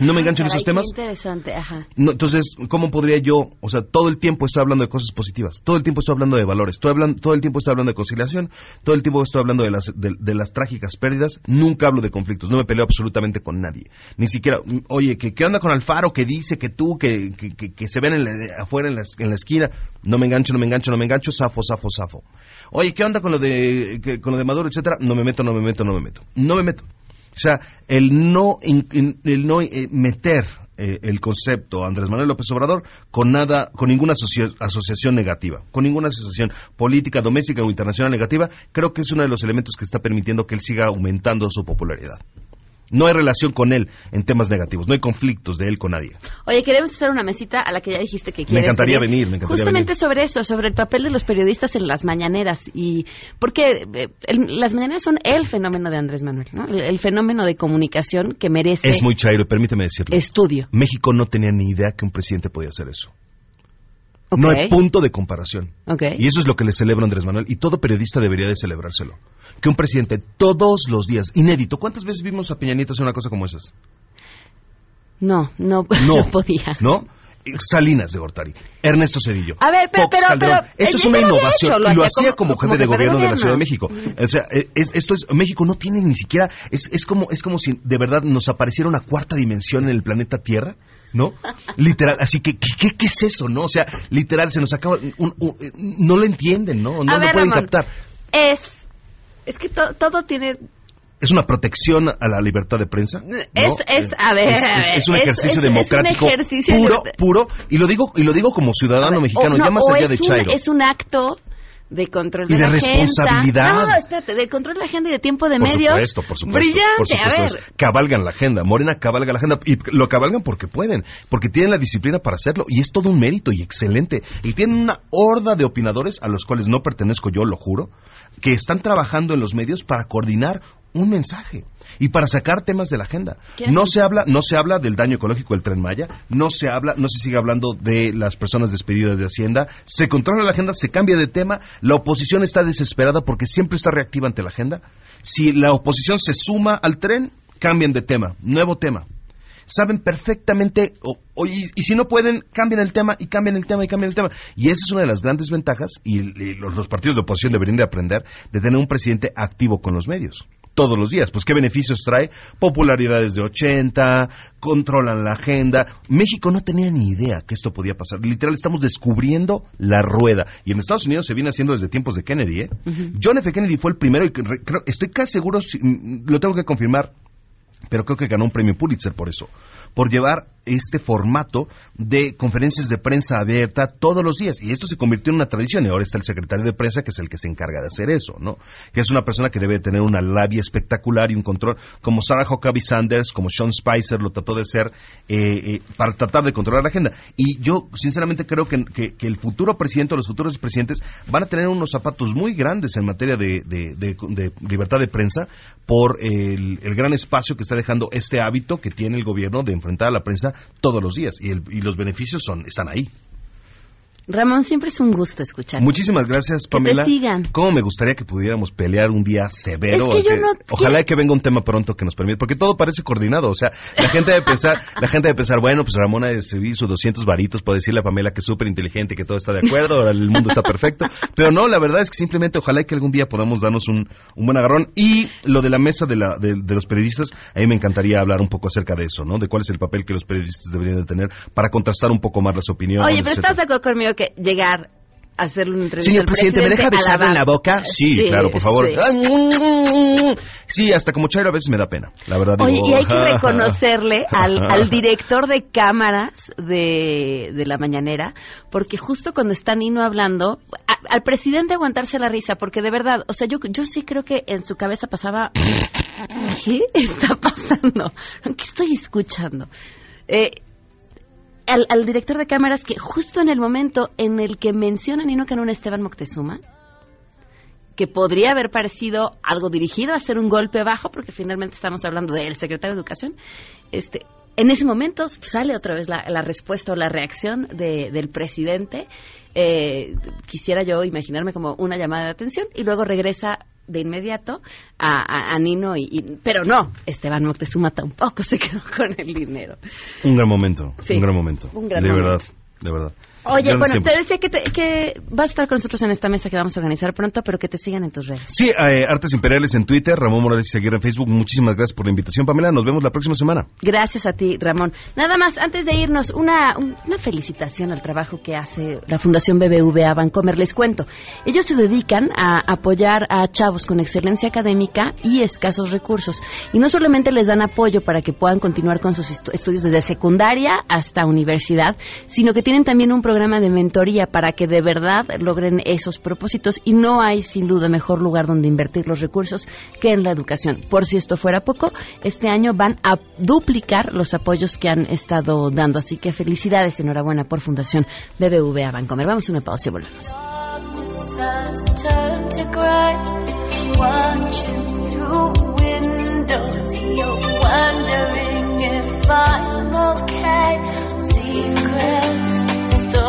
No me engancho en esos temas. interesante, ajá. No, entonces, ¿cómo podría yo? O sea, todo el tiempo estoy hablando de cosas positivas, todo el tiempo estoy hablando de valores, estoy hablando, todo el tiempo estoy hablando de conciliación, todo el tiempo estoy hablando de las, de, de las trágicas pérdidas, nunca hablo de conflictos, no me peleo absolutamente con nadie. Ni siquiera, mm, oye, ¿qué, qué onda con Alfaro que dice que tú, que, que, que- que se ven en la- afuera en la, en la esquina? No me engancho, no me engancho, no me engancho, zafo, zafo, zafo. Oye, ¿qué onda con lo de, que- con lo de Maduro, etcétera? No me meto, no me meto, no me meto. No me meto. O sea, el no, el no eh, meter eh, el concepto Andrés Manuel López Obrador con nada, con ninguna asocia- asociación negativa, con ninguna asociación política, doméstica o internacional negativa, creo que es uno de los elementos que está permitiendo que él siga aumentando su popularidad. No hay relación con él en temas negativos, no hay conflictos de él con nadie. Oye, queremos hacer una mesita a la que ya dijiste que quieres encantaría venir, me encantaría Justamente venir. sobre eso, sobre el papel de los periodistas en las mañaneras y porque eh, el- las mañaneras son el fenómeno de Andrés Manuel, ¿no? El, el fenómeno de comunicación que merece Es muy chairo, permíteme decirlo. estudio. México no tenía ni idea que un presidente podía hacer eso. No hay punto de comparación. Y eso es lo que le celebro a Andrés Manuel. Y todo periodista debería de celebrárselo. Que un presidente todos los días, inédito, ¿cuántas veces vimos a Peña Nieto hacer una cosa como esas? No, no, No. no podía. ¿No? Salinas de Gortari, Ernesto Cedillo, A ver, pero- Fox pero- Calderón. pero Esto es una innovación hecho, lo y lo hacía como- jefe de gobierno de la Ciudad de. México. O sea, eh, es- esto es México no tiene ni siquiera es, es como es como si de verdad nos apareciera una cuarta dimensión en el planeta Tierra, ¿no? Literal, así que ¿qué, qué, es eso, no? O sea, literal se nos acaba un- un- no lo entienden, ¿no? No A lo ver, pueden Ramón. captar. Es es que to- todo tiene Es una protección a la libertad de prensa. ¿no? Es- es- a ver, es, un ejercicio es- es un democrático ejercicio puro, puro, y lo digo y lo digo como ciudadano mexicano, no, ya más allá de un- Chairo. Es un acto de control Y de, de la responsabilidad. agenda. No, espérate, de control de la agenda y de tiempo de por medios. supuesto, por supuesto. Brillante, por supuesto, a es-. Cabalgan la agenda. Morena cabalga la agenda. Y lo cabalgan porque pueden. Porque tienen la disciplina para hacerlo. Y es todo un mérito y excelente. Y tienen una horda de opinadores a los cuales no pertenezco yo, lo juro, que están trabajando en los medios para coordinar un mensaje y para sacar temas de la agenda. ¿Quién No se habla, no se habla del daño ecológico del tren Maya, no se habla, no se sigue hablando de las personas despedidas de Hacienda, se controla la agenda, se cambia de tema, la oposición está desesperada porque siempre está reactiva ante la agenda. Si la oposición se suma al tren, cambian de tema, nuevo tema. Saben perfectamente, o- o- y, y si no pueden, cambian el tema y cambian el tema y cambian el tema. Y esa es una de las grandes ventajas, y, y los, los partidos de oposición deberían de aprender, de tener un presidente activo con los medios. Todos los días. Pues qué beneficios trae. Popularidades de 80, controlan la agenda. México no tenía ni idea que esto podía pasar. Literal, estamos descubriendo la rueda. Y en Estados Unidos se viene haciendo desde tiempos de Kennedy. ¿eh? John F. Kennedy fue el primero y creo- estoy casi seguro, mm, lo tengo que confirmar, pero creo que ganó un premio Pulitzer por eso, por llevar este formato de conferencias de prensa abierta todos los días. Y esto se convirtió en una tradición y ahora está el secretario de prensa que es el que se encarga de hacer eso, ¿no? Que es una persona que debe tener una labia espectacular y un control, como Sarah Huckabee Sanders, como Sean Spicer lo trató de hacer eh, eh, para tratar de controlar la agenda. Y yo sinceramente creo que, que- el futuro presidente o los futuros presidentes van a tener unos zapatos muy grandes en materia de, de- libertad de prensa por el gran espacio que está dejando este hábito que tiene el gobierno de enfrentar a la prensa todos los días y, el- y los beneficios son están ahí. Ramón, siempre es un gusto escuchar. Muchísimas gracias, Que te Pamela. sigan. ¿Cómo me gustaría que pudiéramos pelear un día severo? Es que yo no Ojalá que venga un tema pronto que nos permita, porque todo parece coordinado. O sea, la gente debe pensar, la gente debe pensar, bueno, pues Ramón ha de recibir sus 200 varitos para decirle a Pamela que es súper inteligente, que todo está de acuerdo, ahora el mundo está perfecto. Pero no, la verdad es que simplemente ojalá que algún día podamos darnos un, un buen agarrón. Y lo de la mesa de, la, de, de los periodistas, a mí me encantaría hablar un poco acerca de eso, ¿no? De cuál es el papel que los periodistas deberían de tener para contrastar un poco más las opiniones. Oye, pero etcétera. ¿estás de acuerdo conmigo que llegar a hacerle una entrevista Señor al presidente, ¿me deja en la boca? Sí, Sí, claro, por favor. sí. Ah, Sí, hasta como Chairo a veces me da pena, la verdad. Oye, digo, y hay que reconocerle al, al director de cámaras de, de la mañanera, porque justo cuando está Nino hablando, a- al presidente aguantarse la risa, porque de verdad, o sea, yo, yo sí creo que en su cabeza pasaba, ¿qué está pasando? ¿Qué estoy escuchando? Eh, al, al director de cámaras que justo en el momento en el que menciona Nino Canún a Esteban Moctezuma, que podría haber parecido algo dirigido a hacer un golpe bajo, porque finalmente estamos hablando del secretario de Educación, este, en ese momento sale otra vez la, la respuesta o la reacción de- del presidente. Eh, quisiera yo imaginarme como una llamada de atención y luego regresa de inmediato a, Nino y, pero no, Esteban Moctezuma tampoco se quedó con el dinero. Un gran momento, un gran momento. de verdad, de verdad. Oye, bueno, te decía que, que vas a estar con nosotros en esta mesa que vamos a organizar pronto, pero que te sigan en tus redes. Sí, eh, Artes Imperiales en Twitter, Ramón Morales y Seguir en Facebook. Muchísimas gracias por la invitación, Pamela. Nos vemos la próxima semana. Gracias a ti, Ramón. Nada más, antes de irnos, una, una felicitación al trabajo que hace la Fundación BBVA Bancomer. Les cuento, ellos se dedican a apoyar a chavos con excelencia académica y escasos recursos. Y no solamente les dan apoyo para que puedan continuar con sus estudios desde secundaria hasta universidad, sino que tienen también un programa de mentoría para que de verdad logren esos propósitos y no hay sin duda mejor lugar donde invertir los recursos que en la educación. Por si esto fuera poco, este año van a duplicar los apoyos que han estado dando, así que felicidades, enhorabuena por Fundación BBVA Bancomer. Vamos a una pausa y volvemos.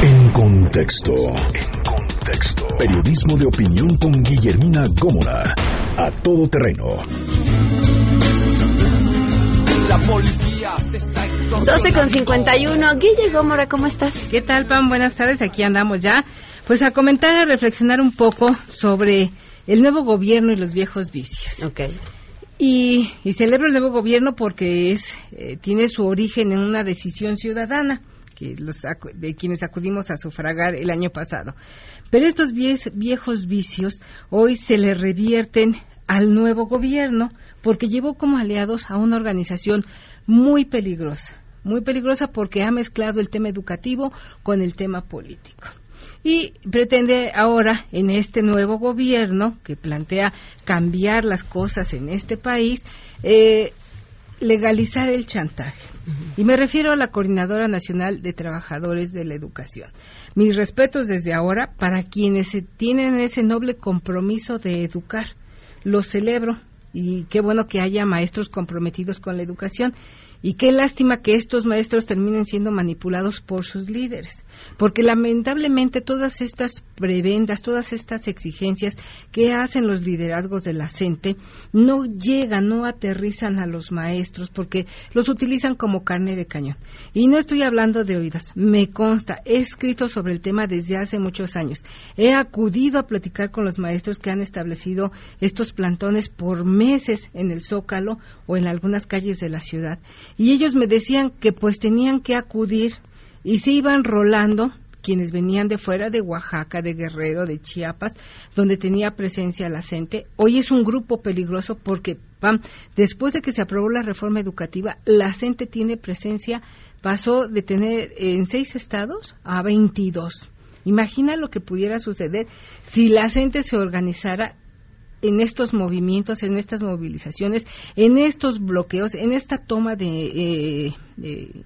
En contexto. En contexto. Periodismo de opinión con Guillermina Gómora. A todo terreno. La policía 12 con 51. Guille Gómora, ¿cómo estás? ¿Qué tal, Pam? Buenas tardes. Aquí andamos ya. Pues a comentar, a reflexionar un poco sobre el nuevo gobierno y los viejos vicios. Ok. Y, celebro el nuevo gobierno porque es eh, tiene su origen en una decisión ciudadana los, de quienes acudimos a sufragar el año pasado. Pero estos viejos vicios hoy se le revierten al nuevo gobierno porque llevó como aliados a una organización muy peligrosa, muy peligrosa porque ha mezclado el tema educativo con el tema político. Y pretende ahora, en este nuevo gobierno que plantea cambiar las cosas en este país, eh, legalizar el chantaje. Y me refiero a la Coordinadora Nacional de Trabajadores de la Educación. Mis respetos desde ahora para quienes tienen ese noble compromiso de educar. Lo celebro y qué bueno que haya maestros comprometidos con la educación y qué lástima que estos maestros terminen siendo manipulados por sus líderes porque lamentablemente todas estas prebendas, todas estas exigencias que hacen los liderazgos de la CENTE no llegan, no aterrizan a los maestros porque los utilizan como carne de cañón. Y no estoy hablando de oídas, me consta, he escrito sobre el tema desde hace muchos años. He acudido a platicar con los maestros que han establecido estos plantones por meses en el Zócalo o en algunas calles de la ciudad. Y ellos me decían que pues tenían que acudir y se iban rolando quienes venían de fuera de Oaxaca, de Guerrero, de Chiapas, donde tenía presencia la CENTE. Hoy es un grupo peligroso porque, pam, después de que se aprobó la reforma educativa, la CENTE tiene presencia, pasó de tener en seis estados a 22. Imagina lo que pudiera suceder si la CENTE se organizara en estos movimientos, en estas movilizaciones, en estos bloqueos, en esta toma de, eh,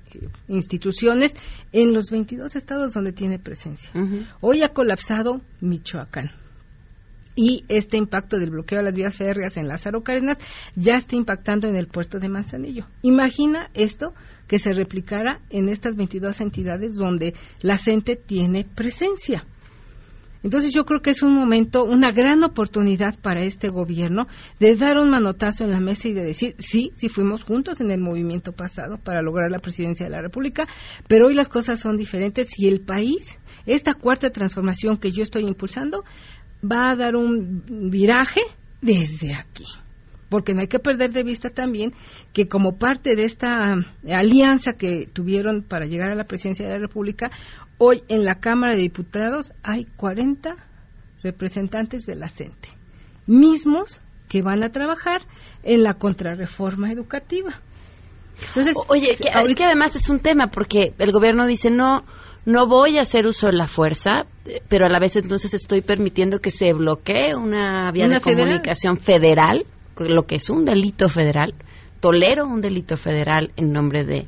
instituciones en los 22 estados donde tiene presencia. Hoy ha colapsado Michoacán. Y este impacto del bloqueo a las vías férreas en Lázaro Cárdenas ya está impactando en el puerto de Manzanillo. Imagina esto que se replicara en estas 22 entidades donde la CENTE tiene presencia. Entonces yo creo que es un momento, una gran oportunidad para este gobierno de dar un manotazo en la mesa y de decir, sí, sí fuimos juntos en el movimiento pasado para lograr la presidencia de la República, pero hoy las cosas son diferentes y el país, esta cuarta transformación que yo estoy impulsando, va a dar un viraje desde aquí porque no hay que perder de vista también que como parte de esta alianza que tuvieron para llegar a la presidencia de la República, Hoy en la Cámara de Diputados hay 40 representantes de la CENTE, mismos que van a trabajar en la contrarreforma educativa. Entonces, oye, que, que además es un tema porque el gobierno dice no no voy a hacer uso de la fuerza, pero a la vez entonces estoy permitiendo que se bloquee una vía de comunicación federal lo que es un delito federal, tolero un delito federal en nombre de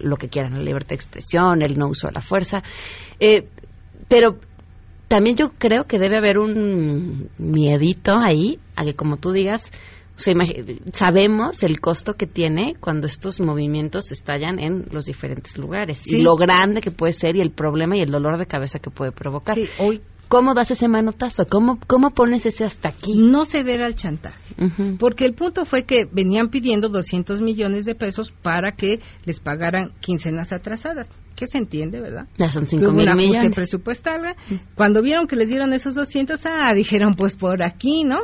lo que quieran, la libertad de expresión, el no uso de la fuerza, eh, pero también yo creo que debe haber un miedito ahí a que, como tú digas, sabemos el costo que tiene cuando estos movimientos estallan en los diferentes lugares y lo grande que puede ser y el problema y el dolor de cabeza que puede provocar. hoy ¿Cómo das ese manotazo? ¿Cómo, ¿Cómo pones ese hasta aquí? No ceder al chantaje. Porque el punto fue que venían pidiendo 200 millones de pesos para que les pagaran quincenas atrasadas. Que se entiende, ¿verdad? Ya son 5 mil millones. presupuestal. Cuando vieron que les dieron esos 200, ah, dijeron, pues por aquí, ¿no?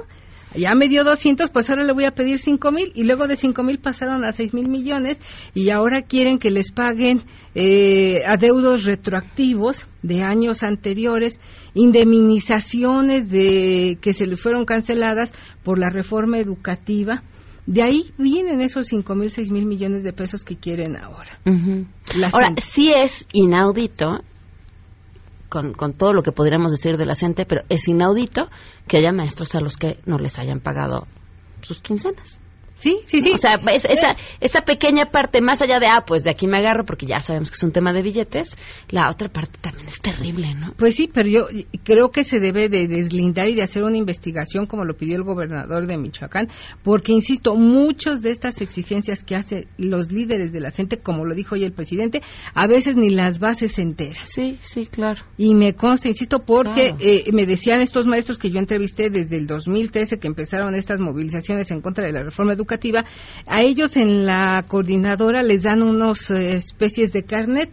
Ya me dio 200, pues ahora le voy a pedir 5 mil y luego de 5 mil pasaron a 6 mil millones y ahora quieren que les paguen eh, adeudos retroactivos de años anteriores, indemnizaciones de que se les fueron canceladas por la reforma educativa. De ahí vienen esos 5 mil, 6 mil millones de pesos que quieren ahora. Ahora, sí es inaudito con, con, todo lo que podríamos decir de la gente, pero es inaudito que haya maestros a los que no les hayan pagado sus quincenas. Sí, sí, sí. O sea, esa, esa pequeña parte, más allá de, ah, pues de aquí me agarro porque ya sabemos que es un tema de billetes, la otra parte también es terrible, ¿no? Pues sí, pero yo creo que se debe de deslindar y de hacer una investigación como lo pidió el gobernador de Michoacán, porque, insisto, muchas de estas exigencias que hacen los líderes de la gente, como lo dijo hoy el presidente, a veces ni las bases se enteran. Sí, sí, claro. Y me consta, insisto, porque eh, me decían estos maestros que yo entrevisté desde el 2013 que empezaron estas movilizaciones en contra de la reforma educativa, a ellos en la coordinadora les dan unos eh, especies de carnet,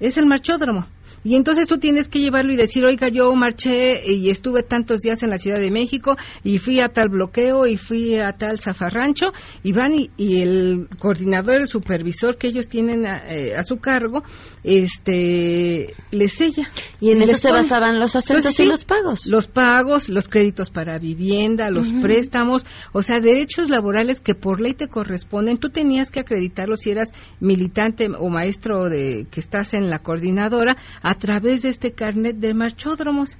es el marchódromo. Y entonces tú tienes que llevarlo y decir, oiga, yo marché y estuve tantos días en la Ciudad de México y fui a tal bloqueo y fui a tal zafarrancho y van y, el coordinador, el supervisor que ellos tienen a, eh, su cargo, este, les sella. Y en eso se basaban los acentos y los pagos. Los pagos, los créditos para vivienda, los préstamos, o sea, derechos laborales que por ley te corresponden. Tú tenías que acreditarlo si eras militante o maestro de que estás en la coordinadora a través de este carnet de marchódromos.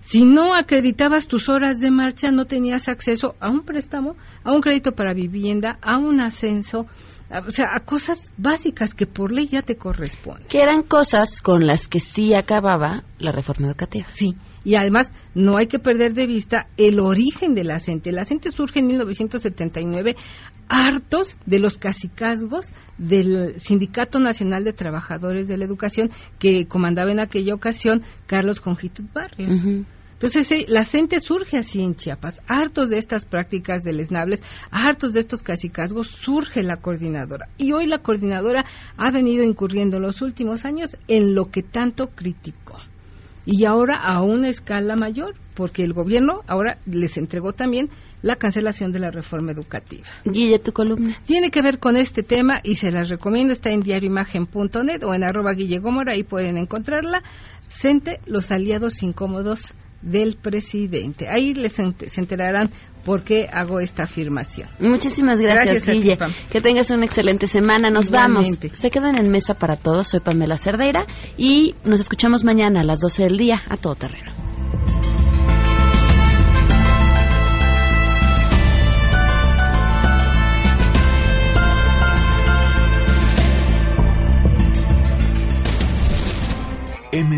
Si no acreditabas tus horas de marcha, no tenías acceso a un préstamo, a un crédito para vivienda, a un ascenso, o sea, a cosas básicas que por ley ya te corresponden. Que eran cosas con las que sí acababa la reforma educativa. Sí, y además no hay que perder de vista el origen de la CENTE. La CENTE surge en 1979 hartos de los cacicazgos del Sindicato Nacional de Trabajadores de la Educación que comandaba en aquella ocasión Carlos Conjitut Barrios. Entonces, la CENTE surge así en Chiapas. Hartos de estas prácticas deleznables, hartos de estos cacicazgos, surge la coordinadora. Y hoy la coordinadora ha venido incurriendo en los últimos años en lo que tanto criticó. Y ahora a una escala mayor, porque el gobierno ahora les entregó también la cancelación de la reforma educativa. Guille, tu columna. Tiene que ver con este tema y se las recomiendo. Está en diarioimagen.net o en arroba Guille ahí pueden encontrarla. Sente los aliados incómodos del presidente. Ahí les se enterarán por qué hago esta afirmación. Muchísimas gracias, Guille. que tengas una excelente semana. Nos vamos. Se quedan en mesa para todos. Soy Pamela Cerdeira y nos escuchamos mañana a las 12 del día a todo terreno.